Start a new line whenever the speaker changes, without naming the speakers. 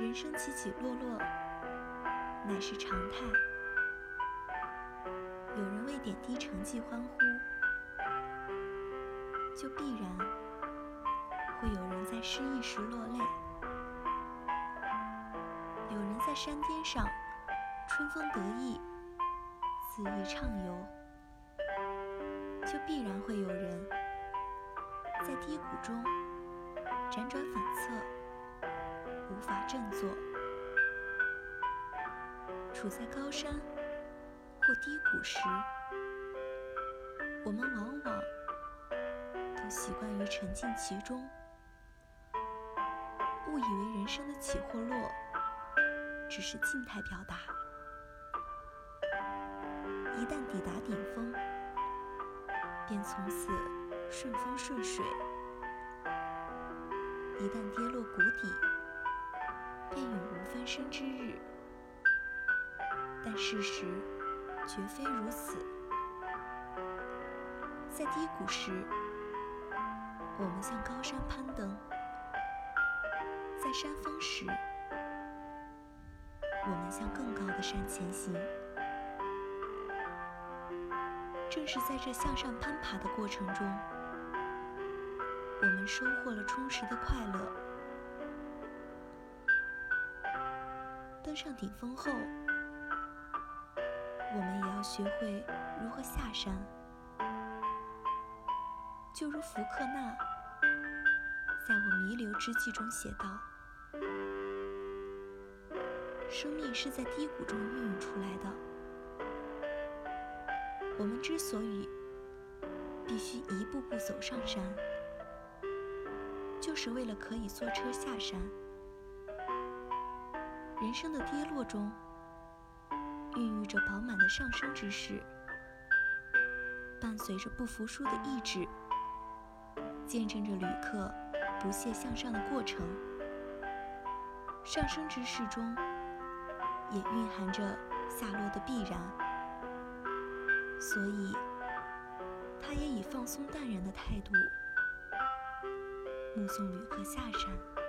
人生起起落落乃是常态。有人为点滴成绩欢呼，就必然会有人在失意时落泪。有人在山巅上春风得意，恣意畅游，就必然会有人在低谷中辗转反，法振作。处在高山或低谷时，我们往往都习惯于沉浸其中，误以为人生的起或落只是静态表达。一旦抵达顶峰，便从此顺风顺水；一旦跌落谷底，便永无翻身之日。但事实绝非如此。在低谷时，我们向高山攀登；在山峰时，我们向更高的山前行。正是在这向上攀爬的过程中，我们收获了充实的快乐。登上顶峰后，我们也要学会如何下山。就如福克纳在我弥留之际中写道：“生命是在低谷中孕育出来的。我们之所以必须一步步走上山，就是为了可以坐车下山。人生的跌落中。”孕育着饱满的上升之势，伴随着不服输的意志，见证着旅客不懈向上的过程。上升之势中，也蕴含着下落的必然，所以，他也以放松淡然的态度，目送旅客下山。